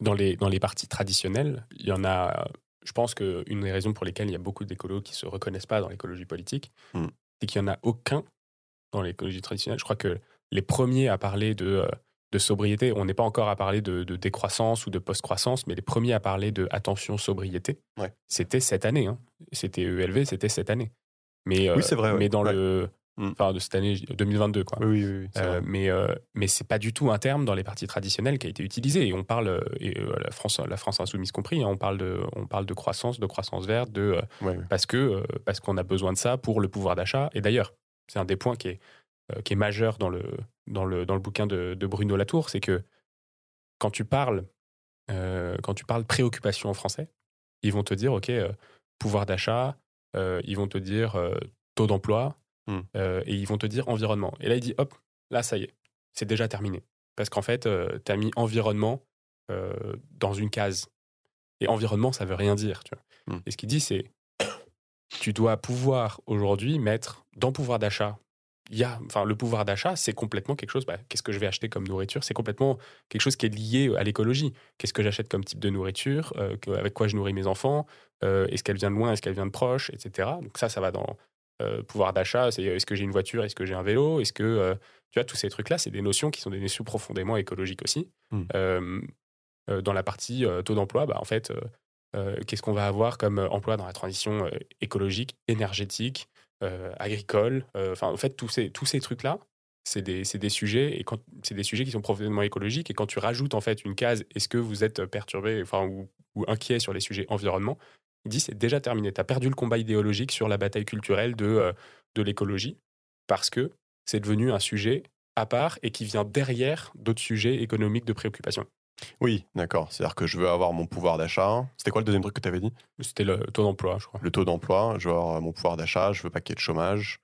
dans les, dans les partis traditionnels, il y en a. Je pense qu'une des raisons pour lesquelles il y a beaucoup d'écolos qui ne se reconnaissent pas dans l'écologie politique, Hmm. c'est qu'il n'y en a aucun dans l'écologie traditionnelle. Je crois que les premiers à parler de, euh, de sobriété, on n'est pas encore à parler de, de décroissance ou de post-croissance, mais les premiers à parler de attention sobriété, Ouais. c'était cette année. hein. C'était ELV, c'était cette année. Mais, Oui, c'est vrai, ouais. Mais dans Ouais. le. Hmm. Enfin, de cette année 2022, quoi. Oui, oui, oui. oui, c'est Euh, mais euh, mais c'est pas du tout un terme dans les partis traditionnels qui a été utilisé. Et on parle, euh, et euh, la France, la France insoumise compris, hein, on parle de, on parle de croissance, de croissance verte, de Ouais, parce que parce qu'on a besoin de ça pour le pouvoir d'achat. Et d'ailleurs, c'est un des points qui est qui est majeur dans le dans le dans le bouquin de, de Bruno Latour, c'est que quand tu parles quand tu parles préoccupation en français, ils vont te dire ok pouvoir d'achat, ils vont te dire taux d'emploi, Hmm. euh, et ils vont te dire environnement. Et là il dit hop là ça y est, c'est déjà terminé parce qu'en fait tu as mis environnement euh, dans une case. Et environnement ça veut rien dire, tu vois. Hmm. Et ce qu'il dit c'est tu dois pouvoir aujourd'hui mettre dans pouvoir d'achat. Il y a, enfin, le pouvoir d'achat, c'est complètement quelque chose. bah, Qu'est-ce que je vais acheter comme nourriture? C'est complètement quelque chose qui est lié à l'écologie. Qu'est-ce que j'achète comme type de nourriture euh, Avec quoi je nourris mes enfants Euh, Est-ce qu'elle vient de loin Est-ce qu'elle vient de proche Etc. Donc ça, ça va dans euh, pouvoir d'achat. C'est est-ce que j'ai une voiture Est-ce que j'ai un vélo Est-ce que euh, tu vois tous ces trucs-là, c'est des notions qui sont des notions profondément écologiques aussi. Mm. Euh, euh, dans la partie euh, taux d'emploi, bah, en fait, euh, euh, qu'est-ce qu'on va avoir comme euh, emploi dans la transition euh, écologique, énergétique, euh, agricole euh, Enfin, en fait, tous ces, tous ces trucs-là, c'est des, c'est des sujets et quand c'est des sujets qui sont profondément écologiques. Et quand tu rajoutes en fait une case, est-ce que vous êtes perturbé, enfin ou, ou inquiet sur les sujets environnement dit c'est déjà terminé. Tu as perdu le combat idéologique sur la bataille culturelle de euh, de l'écologie parce que c'est devenu un sujet à part et qui vient derrière d'autres sujets économiques de préoccupation. Oui, d'accord. C'est-à-dire que je veux avoir mon pouvoir d'achat. C'était quoi le deuxième truc que tu avais dit? C'était le taux d'emploi, je crois. Le taux d'emploi. Je veux avoir mon pouvoir d'achat. Je veux pas qu'il y ait de chômage.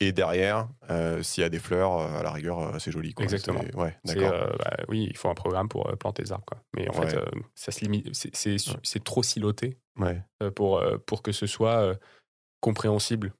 Et derrière, euh, s'il y a des fleurs, euh, à la rigueur, c'est joli. Quoi. Exactement. Ouais, d'accord. euh, bah, oui, il faut un programme pour planter des arbres. Quoi. Mais en Ouais. fait, euh, ça se limite. C'est, c'est, Ouais. c'est trop siloté Ouais. euh, pour, euh, pour que ce soit compréhensible